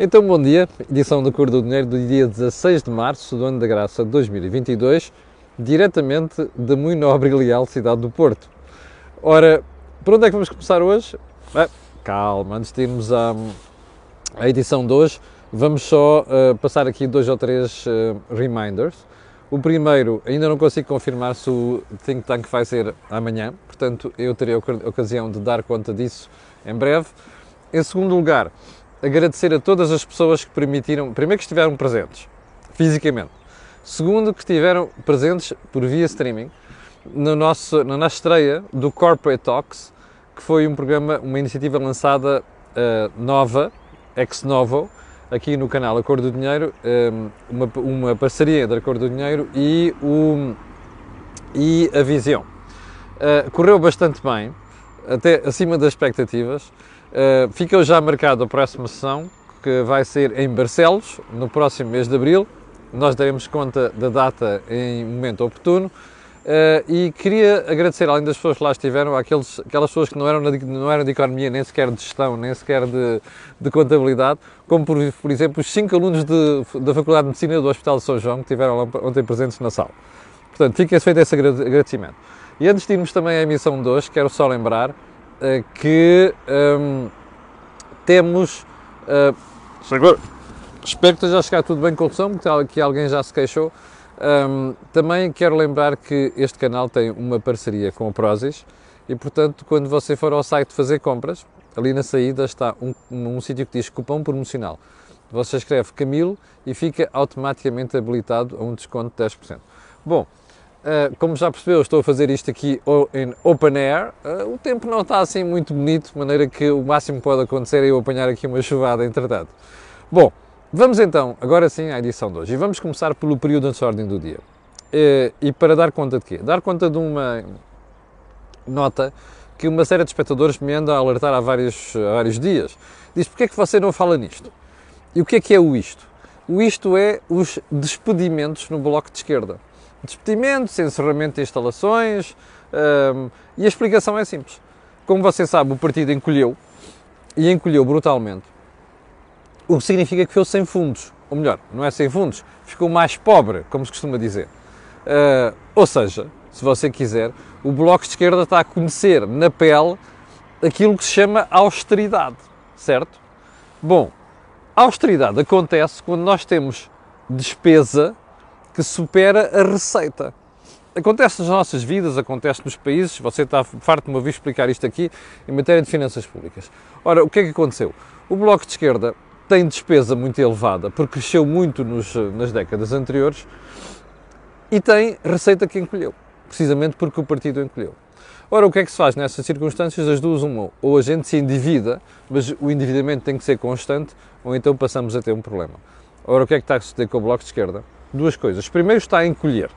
Então, bom dia, edição do Cor do Dinheiro do dia 16 de março do ano da graça de 2022, diretamente da muito nobre e leal cidade do Porto. Ora, por onde é que vamos começar hoje? Ah, calma, antes de irmos à, à edição de hoje, vamos só uh, passar aqui dois ou três uh, reminders. O primeiro, ainda não consigo confirmar se o Think Tank vai ser amanhã, portanto eu terei a ocasião de dar conta disso em breve. Em segundo lugar, agradecer a todas as pessoas que permitiram, primeiro que estiveram presentes, fisicamente, segundo que estiveram presentes por via streaming, no nosso, na nossa estreia do Corporate Talks, que foi um programa, uma iniciativa lançada uh, nova, ex novo, aqui no canal A Cor do Dinheiro, um, eh, uma, uma parceria entre A Cor do Dinheiro e, o, e a Visão. Uh, correu bastante bem, até acima das expectativas. Uh, fica já marcado a próxima sessão, que vai ser em Barcelos, no próximo mês de Abril. Nós daremos conta da data em momento oportuno. Uh, e queria agradecer, além das pessoas que lá estiveram, àqueles, aquelas pessoas que não eram, não eram de economia, nem sequer de gestão, nem sequer de, de contabilidade, como por, por, exemplo os cinco alunos de, da Faculdade de Medicina do Hospital de São João que estiveram ontem presentes na sala. Portanto, fica feito esse agradecimento. E antes de irmos também à emissão de hoje, quero só lembrar que um, temos. Uh, espero que esteja a chegar tudo bem com o som, aqui alguém já se queixou. Um, também quero lembrar que este canal tem uma parceria com a Prozis e, portanto, quando você for ao site fazer compras, ali na saída está um, um, um sítio que diz cupom promocional. Você escreve Camilo e fica automaticamente habilitado a um desconto de 10%. Bom, como já percebeu, estou a fazer isto aqui em open air. Uh, o tempo não está assim muito bonito, de maneira que o máximo que pode acontecer é eu apanhar aqui uma chuvada entretanto. Bom, vamos então, agora sim, à edição de hoje. E vamos começar pelo período de ordem do dia. Uh, e para dar conta de quê? Dar conta de uma nota que uma série de espectadores me anda a alertar há vários, há vários dias. Diz, porquê é que você não fala nisto? E o que é que é o isto? O isto é os despedimentos no Bloco de Esquerda despedimentos, encerramento de instalações um, e a explicação é simples. Como você sabe, o partido encolheu e encolheu brutalmente, o que significa que ficou sem fundos. Ou melhor, não é sem fundos, ficou mais pobre, como se costuma dizer. Uh, ou seja, se você quiser, o Bloco de Esquerda está a conhecer na pele aquilo que se chama austeridade, certo? Bom, a austeridade acontece quando nós temos despesa que supera a receita. Acontece nas nossas vidas, acontece nos países, você está farto de uma vez explicar isto aqui, em matéria de finanças públicas. Ora, o que é que aconteceu? O Bloco de Esquerda tem despesa muito elevada, porque cresceu muito nos, nas décadas anteriores, e tem receita que encolheu, precisamente porque o partido encolheu. Ora, o que é que se faz nessas circunstâncias? As duas, uma, ou a gente se endivida, mas o endividamento tem que ser constante, ou então passamos a ter um problema. Ora, o que é que está a suceder com o Bloco de Esquerda? Duas coisas. Primeiro, está a encolher.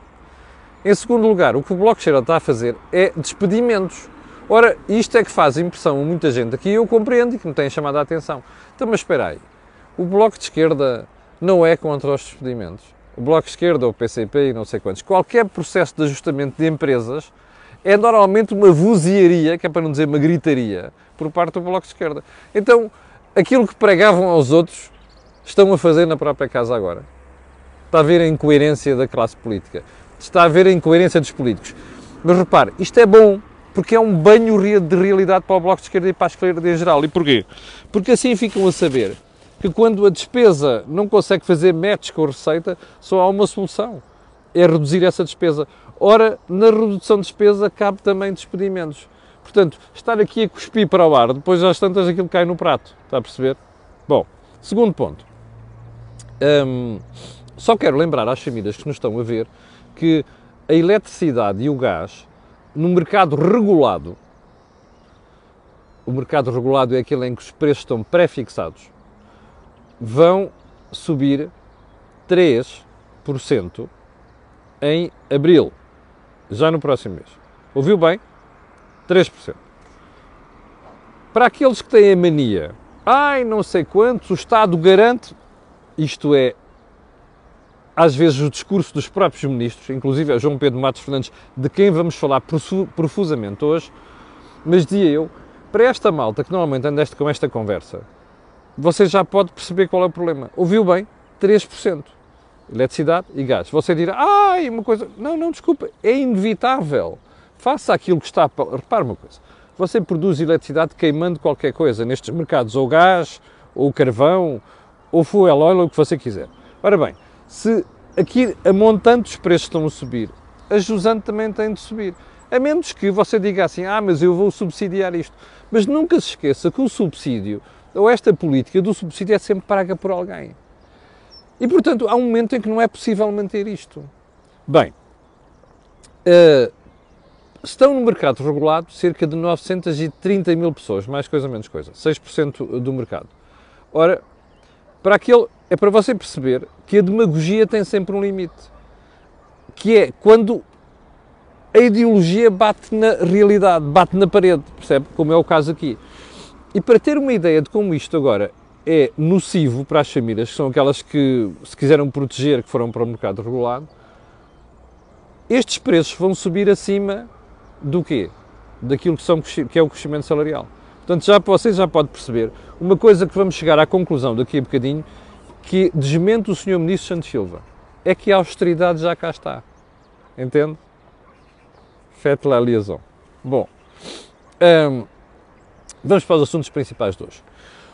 Em segundo lugar, o que o Esquerda está a fazer é despedimentos. Ora, isto é que faz impressão a muita gente aqui, eu compreendo e que me tem chamado a atenção. Então, mas espera aí, o Bloco de Esquerda não é contra os despedimentos. O Bloco de Esquerda, o PCP e não sei quantos, qualquer processo de ajustamento de empresas é normalmente uma vozearia, que é para não dizer uma gritaria, por parte do Bloco de Esquerda. Então, aquilo que pregavam aos outros, estão a fazer na própria casa agora. Está a ver a incoerência da classe política. Está a ver a incoerência dos políticos. Mas repare, isto é bom, porque é um banho de realidade para o Bloco de Esquerda e para a esquerda em geral. E porquê? Porque assim ficam a saber que quando a despesa não consegue fazer match com a receita, só há uma solução, é reduzir essa despesa. Ora, na redução de despesa cabe também despedimentos. Portanto, estar aqui a cuspir para o ar, depois às tantas aquilo cai no prato, está a perceber? Bom, segundo ponto. Hum, só quero lembrar às famílias que nos estão a ver que a eletricidade e o gás, no mercado regulado, o mercado regulado é aquele em que os preços estão pré-fixados, vão subir 3% em abril, já no próximo mês. Ouviu bem? 3%. Para aqueles que têm a mania, ai, não sei quantos, o Estado garante, isto é às vezes o discurso dos próprios ministros, inclusive a João Pedro Matos Fernandes, de quem vamos falar profusamente hoje, mas dizia eu, para esta malta que normalmente anda com esta conversa, você já pode perceber qual é o problema. Ouviu bem? 3%. Eletricidade e gás. Você dirá, ai, uma coisa. Não, não, desculpa, é inevitável. Faça aquilo que está. Repare uma coisa. Você produz eletricidade queimando qualquer coisa nestes mercados, ou gás, ou carvão, ou fuel oil, ou o que você quiser. Ora bem, se aqui a montante os preços estão a subir, a jusante também tem de subir. A menos que você diga assim, ah, mas eu vou subsidiar isto. Mas nunca se esqueça que o subsídio, ou esta política do subsídio, é sempre paga por alguém. E, portanto, há um momento em que não é possível manter isto. Bem, uh, estão no mercado regulado cerca de 930 mil pessoas, mais coisa menos coisa, 6% do mercado. Ora, para aquele, é para você perceber que a demagogia tem sempre um limite, que é quando a ideologia bate na realidade, bate na parede, percebe? Como é o caso aqui. E para ter uma ideia de como isto agora é nocivo para as famílias, que são aquelas que se quiseram proteger, que foram para o mercado regulado, estes preços vão subir acima do quê? Daquilo que, são, que é o crescimento salarial. Portanto, já vocês já podem perceber uma coisa que vamos chegar à conclusão daqui a bocadinho, que desmente o Sr. Ministro Santos Silva, é que a austeridade já cá está. Entende? Faites la liaison. Bom, um, vamos para os assuntos principais de hoje.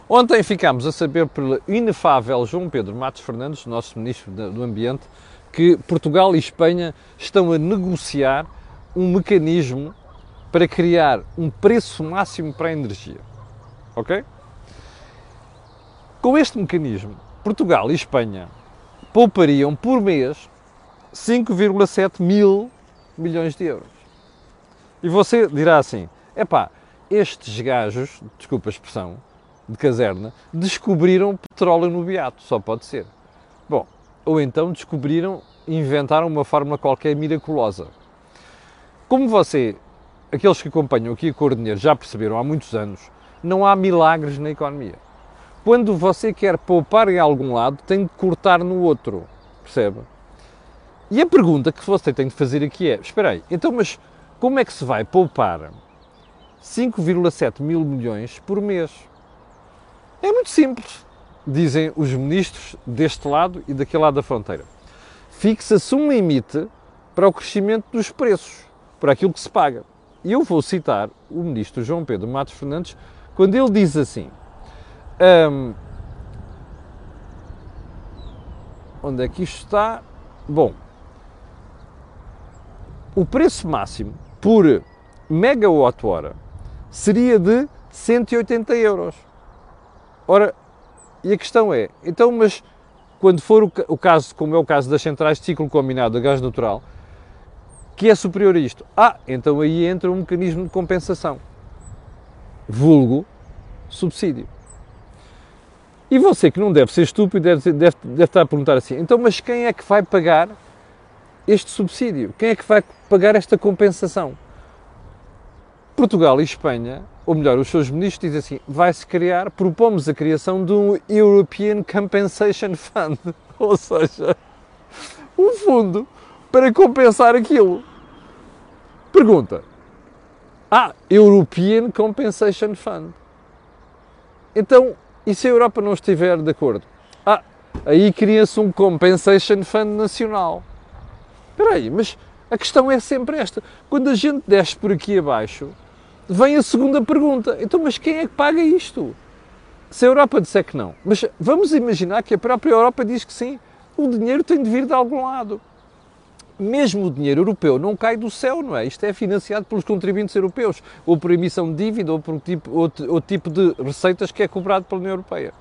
Ontem ficámos a saber pelo inefável João Pedro Matos Fernandes, nosso Ministro do Ambiente, que Portugal e Espanha estão a negociar um mecanismo para criar um preço máximo para a energia. Ok? Com este mecanismo, Portugal e Espanha poupariam por mês 5,7 mil milhões de euros. E você dirá assim: epá, estes gajos, desculpa a expressão, de caserna, descobriram petróleo no beato, só pode ser. Bom, ou então descobriram, inventaram uma fórmula qualquer miraculosa. Como você, aqueles que acompanham aqui a Cor Dinheiro já perceberam há muitos anos, não há milagres na economia. Quando você quer poupar em algum lado, tem de cortar no outro, percebe? E a pergunta que você tem de fazer aqui é, espera aí, então mas como é que se vai poupar 5,7 mil milhões por mês? É muito simples, dizem os ministros deste lado e daquele lado da fronteira. Fixa-se um limite para o crescimento dos preços por aquilo que se paga. E eu vou citar o ministro João Pedro Matos Fernandes quando ele diz assim: um, onde é que isto está? Bom, o preço máximo por megawatt-hora seria de 180 euros. Ora, e a questão é, então, mas quando for o, caso, como é o caso das centrais de ciclo combinado a gás natural, que é superior a isto. Ah, então aí entra um mecanismo de compensação. Vulgo subsídio. E você que não deve ser estúpido deve, deve, deve estar a perguntar assim, então mas quem é que vai pagar este subsídio? Quem é que vai pagar esta compensação? Portugal e Espanha, ou melhor, os seus ministros dizem assim, vai-se criar, propomos a criação de um European Compensation Fund, ou seja, um fundo para compensar aquilo. Pergunta. Ah, European Compensation Fund. Então, e se a Europa não estiver de acordo? Ah, aí cria-se um Compensation Fund nacional. Espera aí, mas a questão é sempre esta. Quando a gente desce por aqui abaixo, vem a segunda pergunta. Então, mas quem é que paga isto? Se a Europa disser que não. Mas vamos imaginar que a própria Europa diz que sim. O dinheiro tem de vir de algum lado mesmo o dinheiro europeu não cai do céu, não é? Isto é financiado pelos contribuintes europeus, ou por emissão de dívida, ou por tipo, outro, outro tipo de receitas que é cobrado pela União Europeia.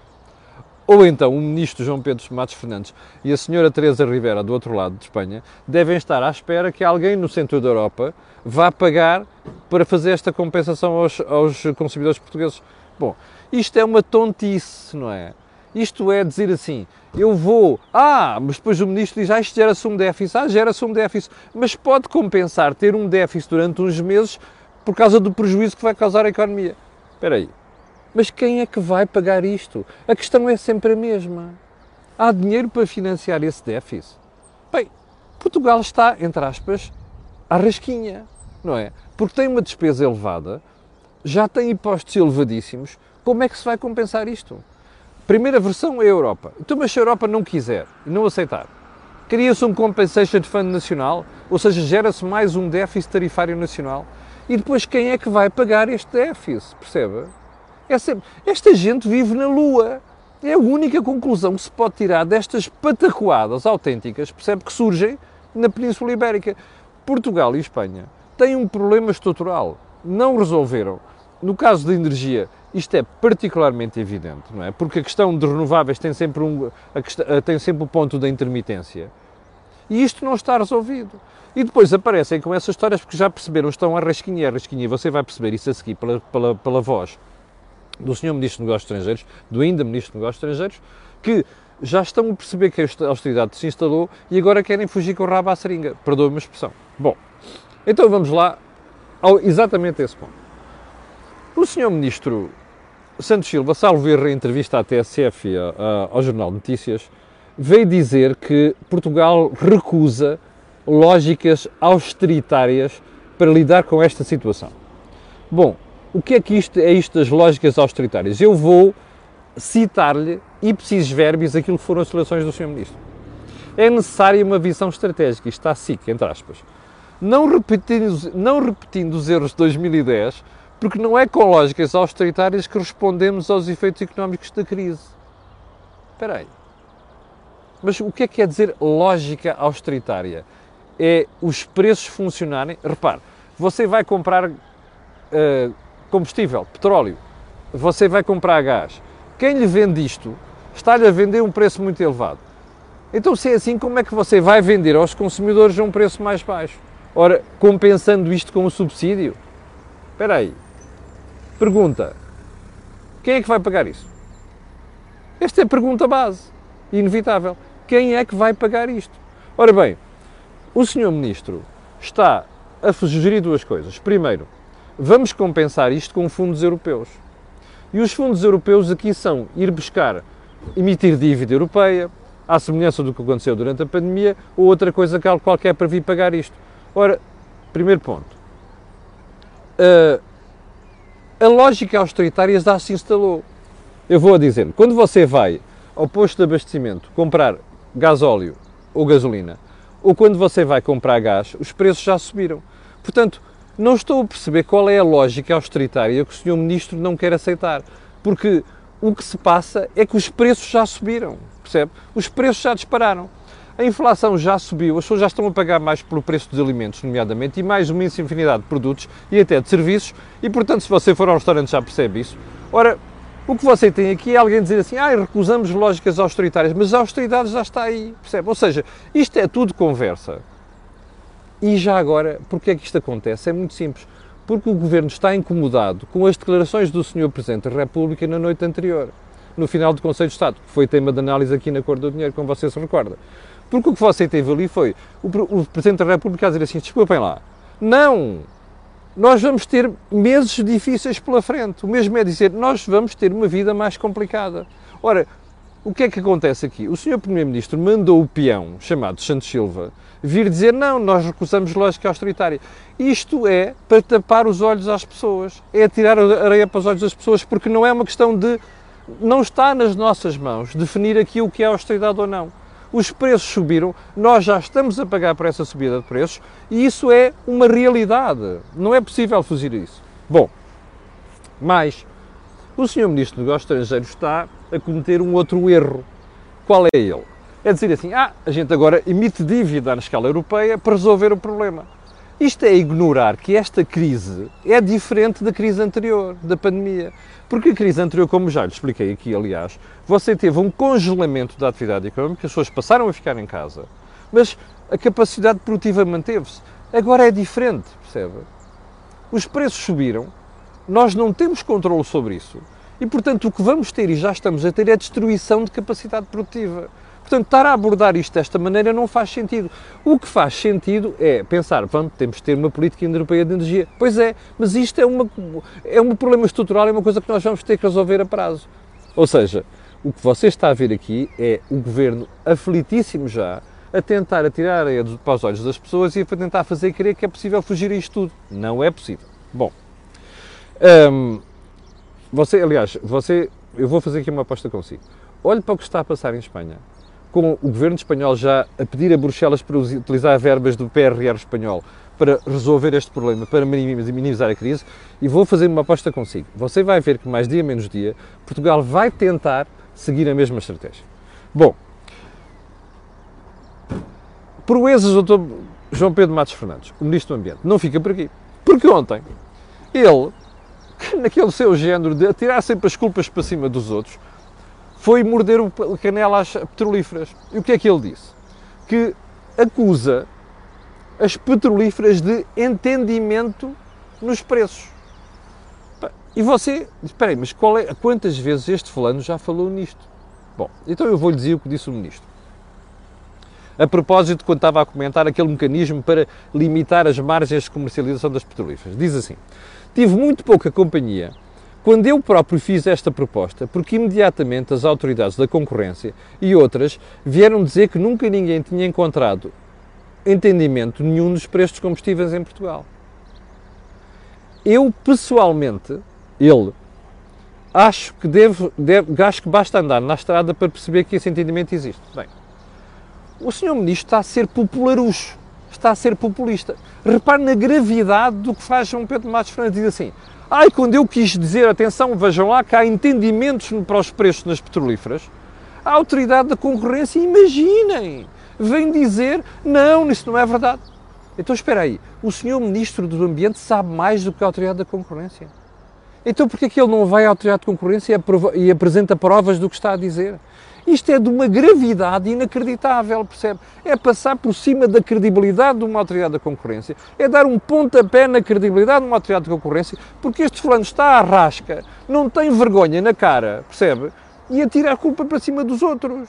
Ou então o ministro João Pedro Matos Fernandes e a senhora Teresa Rivera, do outro lado de Espanha, devem estar à espera que alguém no centro da Europa vá pagar para fazer esta compensação aos, aos consumidores portugueses. Bom, isto é uma tontice, não é? Isto é dizer assim, eu vou, ah, mas depois o ministro diz, ah, isto gera-se um déficit, ah, gera-se um déficit, mas pode compensar ter um déficit durante uns meses por causa do prejuízo que vai causar à economia. Espera aí, mas quem é que vai pagar isto? A questão é sempre a mesma. Há dinheiro para financiar esse déficit? Bem, Portugal está, entre aspas, à rasquinha, não é? Porque tem uma despesa elevada, já tem impostos elevadíssimos, como é que se vai compensar isto? Primeira versão é a Europa. Então, mas se a Europa não quiser e não aceitar, cria-se um Compensation Fund Nacional, ou seja, gera-se mais um déficit tarifário nacional. E depois quem é que vai pagar este déficit? Percebe? Essa, esta gente vive na Lua. É a única conclusão que se pode tirar destas patacoadas autênticas, percebe, que surgem na Península Ibérica. Portugal e Espanha têm um problema estrutural. Não resolveram. No caso da energia, isto é particularmente evidente, não é? Porque a questão de renováveis tem sempre, um, a, tem sempre o ponto da intermitência. E isto não está resolvido. E depois aparecem com essas histórias porque já perceberam, estão a rasquinha, a rasquinha. Você vai perceber isso a seguir pela, pela, pela voz do Sr. Ministro dos Negócios Estrangeiros, do ainda Ministro dos Negócios Estrangeiros, que já estão a perceber que a austeridade se instalou e agora querem fugir com o rabo à seringa. Perdoe-me a expressão. Bom, então vamos lá ao, exatamente a esse ponto. O Sr. Ministro Santos Silva, salvo erro em entrevista à TSF e a, ao Jornal Notícias, veio dizer que Portugal recusa lógicas austeritárias para lidar com esta situação. Bom, o que é que isto é isto das lógicas austeritárias? Eu vou citar-lhe ipsis verbis aquilo que foram as seleções do Sr. Ministro. É necessária uma visão estratégica, isto está SIC, entre aspas. Não repetindo, não repetindo os erros de 2010, porque não é com lógicas austeritárias que respondemos aos efeitos económicos da crise. Espera aí. Mas o que é que quer dizer lógica austeritária? É os preços funcionarem. Repare, você vai comprar uh, combustível, petróleo, você vai comprar gás. Quem lhe vende isto está-lhe a vender um preço muito elevado. Então, se é assim, como é que você vai vender aos consumidores a um preço mais baixo? Ora, compensando isto com o subsídio? Espera aí. Pergunta: quem é que vai pagar isso? Esta é a pergunta base, inevitável. Quem é que vai pagar isto? Ora bem, o Sr. Ministro está a sugerir duas coisas. Primeiro, vamos compensar isto com fundos europeus. E os fundos europeus aqui são ir buscar, emitir dívida europeia, à semelhança do que aconteceu durante a pandemia, ou outra coisa qualquer para vir pagar isto. Ora, primeiro ponto. Uh, a lógica austeritária já se instalou. Eu vou a dizer, quando você vai ao posto de abastecimento comprar gasóleo ou gasolina, ou quando você vai comprar gás, os preços já subiram. Portanto, não estou a perceber qual é a lógica austeritária que o Sr. Ministro não quer aceitar, porque o que se passa é que os preços já subiram, percebe? Os preços já dispararam. A inflação já subiu, as pessoas já estão a pagar mais pelo preço dos alimentos, nomeadamente, e mais uma infinidade de produtos e até de serviços, e portanto, se você for ao restaurante já percebe isso. Ora, o que você tem aqui é alguém dizer assim, ah, recusamos lógicas austeritárias, mas a austeridade já está aí, percebe? Ou seja, isto é tudo conversa. E já agora, porque é que isto acontece? É muito simples. Porque o Governo está incomodado com as declarações do Sr. Presidente da República na noite anterior, no final do Conselho de Estado, que foi tema de análise aqui na Cor do Dinheiro, como você se recorda. Porque o que você teve ali foi o, o Presidente da República a dizer assim: desculpem lá, não, nós vamos ter meses difíceis pela frente. O mesmo é dizer, nós vamos ter uma vida mais complicada. Ora, o que é que acontece aqui? O Sr. Primeiro-Ministro mandou o peão, chamado Santos Silva, vir dizer não, nós recusamos lógica austeritária. Isto é para tapar os olhos às pessoas, é tirar a areia para os olhos das pessoas, porque não é uma questão de. Não está nas nossas mãos definir aqui o que é austeridade ou não os preços subiram, nós já estamos a pagar por essa subida de preços e isso é uma realidade. Não é possível fugir isso. Bom, mas o Sr. Ministro dos Negócios Estrangeiros está a cometer um outro erro. Qual é ele? É dizer assim: ah, a gente agora emite dívida na escala europeia para resolver o problema. Isto é ignorar que esta crise é diferente da crise anterior, da pandemia. Porque a crise anterior, como já lhe expliquei aqui, aliás, você teve um congelamento da atividade económica, as pessoas passaram a ficar em casa, mas a capacidade produtiva manteve-se. Agora é diferente, percebe? Os preços subiram, nós não temos controle sobre isso e, portanto, o que vamos ter e já estamos a ter é destruição de capacidade produtiva. Portanto, estar a abordar isto desta maneira não faz sentido. O que faz sentido é pensar, vamos, temos de ter uma política europeia de energia. Pois é, mas isto é, uma, é um problema estrutural, é uma coisa que nós vamos ter que resolver a prazo. Ou seja, o que você está a ver aqui é o governo aflitíssimo já a tentar atirar areia para os olhos das pessoas e a tentar fazer crer que é possível fugir a isto tudo. Não é possível. Bom, hum, você, aliás, você eu vou fazer aqui uma aposta consigo. Olhe para o que está a passar em Espanha, com o governo espanhol já a pedir a Bruxelas para utilizar verbas do PRR espanhol para resolver este problema, para minimizar a crise, e vou fazer uma aposta consigo. Você vai ver que mais dia menos dia, Portugal vai tentar seguir a mesma estratégia. Bom, proezas do Dr. João Pedro Matos Fernandes, o Ministro do Ambiente, não fica por aqui. Porque ontem, ele, naquele seu género de atirar sempre as culpas para cima dos outros, foi morder o canela às petrolíferas. E o que é que ele disse? Que acusa as petrolíferas de entendimento nos preços. E você, espera aí, mas qual é, quantas vezes este fulano já falou nisto? Bom, então eu vou-lhe dizer o que disse o Ministro. A propósito, quando estava a comentar aquele mecanismo para limitar as margens de comercialização das petrolíferas. Diz assim, tive muito pouca companhia quando eu próprio fiz esta proposta, porque imediatamente as autoridades da concorrência e outras vieram dizer que nunca ninguém tinha encontrado entendimento nenhum dos preços dos combustíveis em Portugal. Eu, pessoalmente, ele, acho que, devo, devo, acho que basta andar na estrada para perceber que esse entendimento existe. Bem, o Sr. Ministro está a ser popularucho, está a ser populista. Repare na gravidade do que faz João Pedro Matos Fernandes. Diz assim, ai, quando eu quis dizer, atenção, vejam lá que há entendimentos para os preços nas petrolíferas, a autoridade da concorrência, imaginem, vem dizer, não, isso não é verdade. Então espera aí, o senhor Ministro do Ambiente sabe mais do que a autoridade da concorrência. Então porquê é que ele não vai à autoridade de concorrência e apresenta provas do que está a dizer? Isto é de uma gravidade inacreditável, percebe? É passar por cima da credibilidade de uma autoridade da concorrência, é dar um pontapé na credibilidade de uma autoridade de concorrência, porque este fulano está à rasca, não tem vergonha na cara, percebe? E atira a culpa para cima dos outros.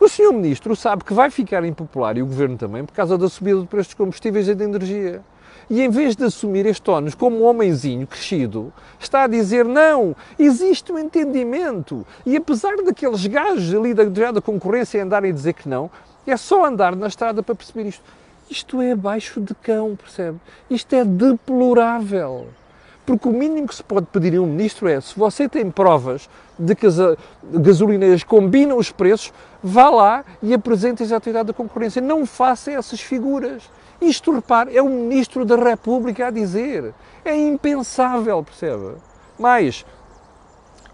O senhor Ministro sabe que vai ficar impopular e o Governo também por causa da subida do preço dos combustíveis e da energia. E em vez de assumir este ónus como um homenzinho crescido, está a dizer não, existe um entendimento. E apesar daqueles gajos ali da, da concorrência andarem a dizer que não, é só andar na estrada para perceber isto. Isto é abaixo de cão, percebe? Isto é deplorável. Porque o mínimo que se pode pedir a um ministro é, se você tem provas de que as gasolineiras combinam os preços, vá lá e apresente a atividade da concorrência. Não faça essas figuras. Isto, repare, é o Ministro da República a dizer. É impensável, percebe? Mas,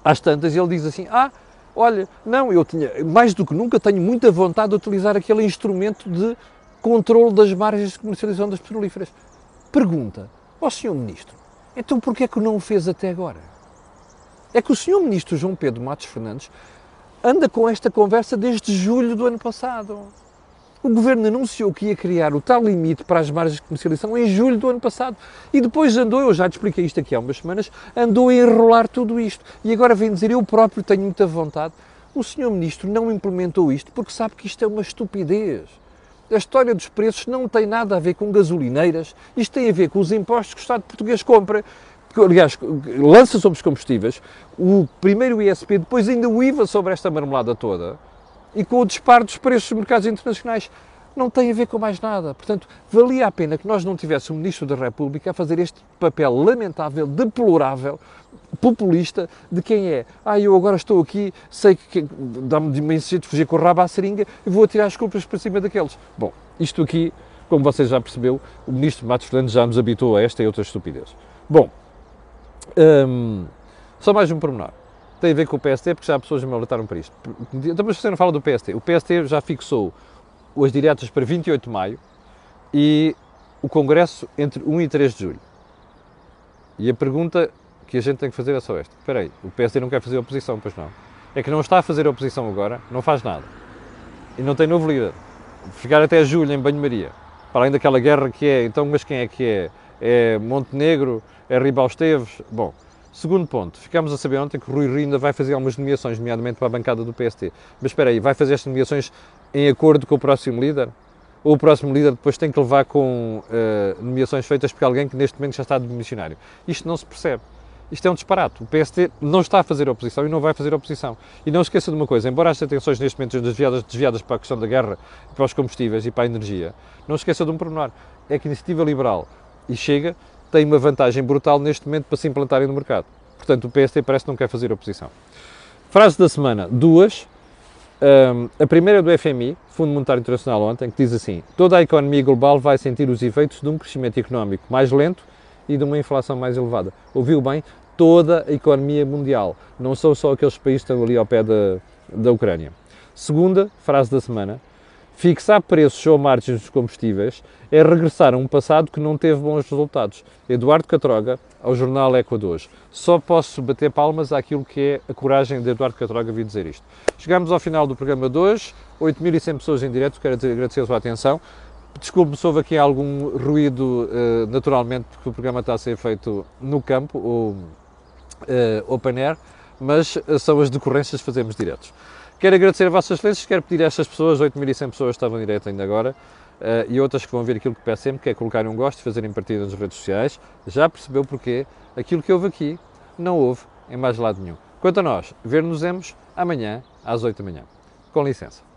às tantas, ele diz assim: Ah, olha, não, eu tinha, mais do que nunca, tenho muita vontade de utilizar aquele instrumento de controle das margens de comercialização das petrolíferas. Pergunta ao Sr. Ministro: então porquê é que não o fez até agora? É que o Sr. Ministro João Pedro Matos Fernandes anda com esta conversa desde julho do ano passado. O Governo anunciou que ia criar o tal limite para as margens de comercialização em julho do ano passado. E depois andou, eu já te expliquei isto aqui há umas semanas, andou a enrolar tudo isto. E agora vem dizer, eu próprio tenho muita vontade. O Sr. Ministro não implementou isto porque sabe que isto é uma estupidez. A história dos preços não tem nada a ver com gasolineiras, isto tem a ver com os impostos que o Estado português compra aliás, lança sobre os combustíveis, o primeiro ISP, depois ainda o IVA sobre esta marmelada toda, e com o disparo dos preços dos mercados internacionais. Não tem a ver com mais nada. Portanto, valia a pena que nós não tivéssemos um Ministro da República a fazer este papel lamentável, deplorável, populista, de quem é. Ah, eu agora estou aqui, sei que, dá-me imenso de fugir com o rabo à seringa e vou atirar as culpas para cima daqueles. Bom, isto aqui, como você já percebeu, o Ministro Matos Fernandes já nos habituou a esta e outras estupidez. Bom, hum, só mais um pormenor tem a ver com o PST, porque já pessoas me alertaram para isto. Então, mas você não fala do PST. O PST já fixou as diretas para 28 de maio e o Congresso entre 1 e 3 de julho. E a pergunta que a gente tem que fazer é só esta. Espera aí, o PSD não quer fazer oposição, pois não? É que não está a fazer oposição agora, não faz nada. E não tem novo líder. Ficar até julho em banho-maria. Para além daquela guerra que é, então, mas quem é que é? É Montenegro? É Ribal Esteves? Bom, Segundo ponto, ficámos a saber ontem que Rui Rio ainda vai fazer algumas nomeações, nomeadamente para a bancada do PST. Mas espera aí, vai fazer estas nomeações em acordo com o próximo líder? Ou o próximo líder depois tem que levar com uh, nomeações feitas por alguém que neste momento já está de missionário? Isto não se percebe. Isto é um disparate. O PST não está a fazer oposição e não vai fazer oposição. E não esqueça de uma coisa, embora as atenções neste momento sejam desviadas, desviadas para a questão da guerra, para os combustíveis e para a energia, não esqueça de um pormenor. É que a iniciativa liberal e chega tem uma vantagem brutal neste momento para se implantarem no mercado. Portanto, o PST parece que não quer fazer oposição. Frase da semana, duas. Um, a primeira é do FMI, Fundo Monetário Internacional, ontem, que diz assim: toda a economia global vai sentir os efeitos de um crescimento económico mais lento e de uma inflação mais elevada. Ouviu bem? Toda a economia mundial, não são só aqueles países que estão ali ao pé da, da Ucrânia. Segunda frase da semana: Fixar preços ou margens dos combustíveis é regressar a um passado que não teve bons resultados. Eduardo Catroga, ao jornal Equador. Só posso bater palmas àquilo que é a coragem de Eduardo Catroga vir dizer isto. Chegamos ao final do programa de hoje, 8.100 pessoas em direto, quero agradecer a sua atenção. Desculpe se houve aqui algum ruído, uh, naturalmente, porque o programa está a ser feito no campo, ou uh, open air, mas uh, são as decorrências que fazemos diretos. Quero agradecer a vossas excelências, quero pedir a estas pessoas, 8.100 pessoas estavam em direto ainda agora, uh, e outras que vão ver aquilo que peço sempre, que é colocarem um gosto fazerem partida nas redes sociais. Já percebeu porquê? Aquilo que houve aqui não houve em mais lado nenhum. Quanto a nós, ver-nos-emos amanhã às 8 da manhã. Com licença.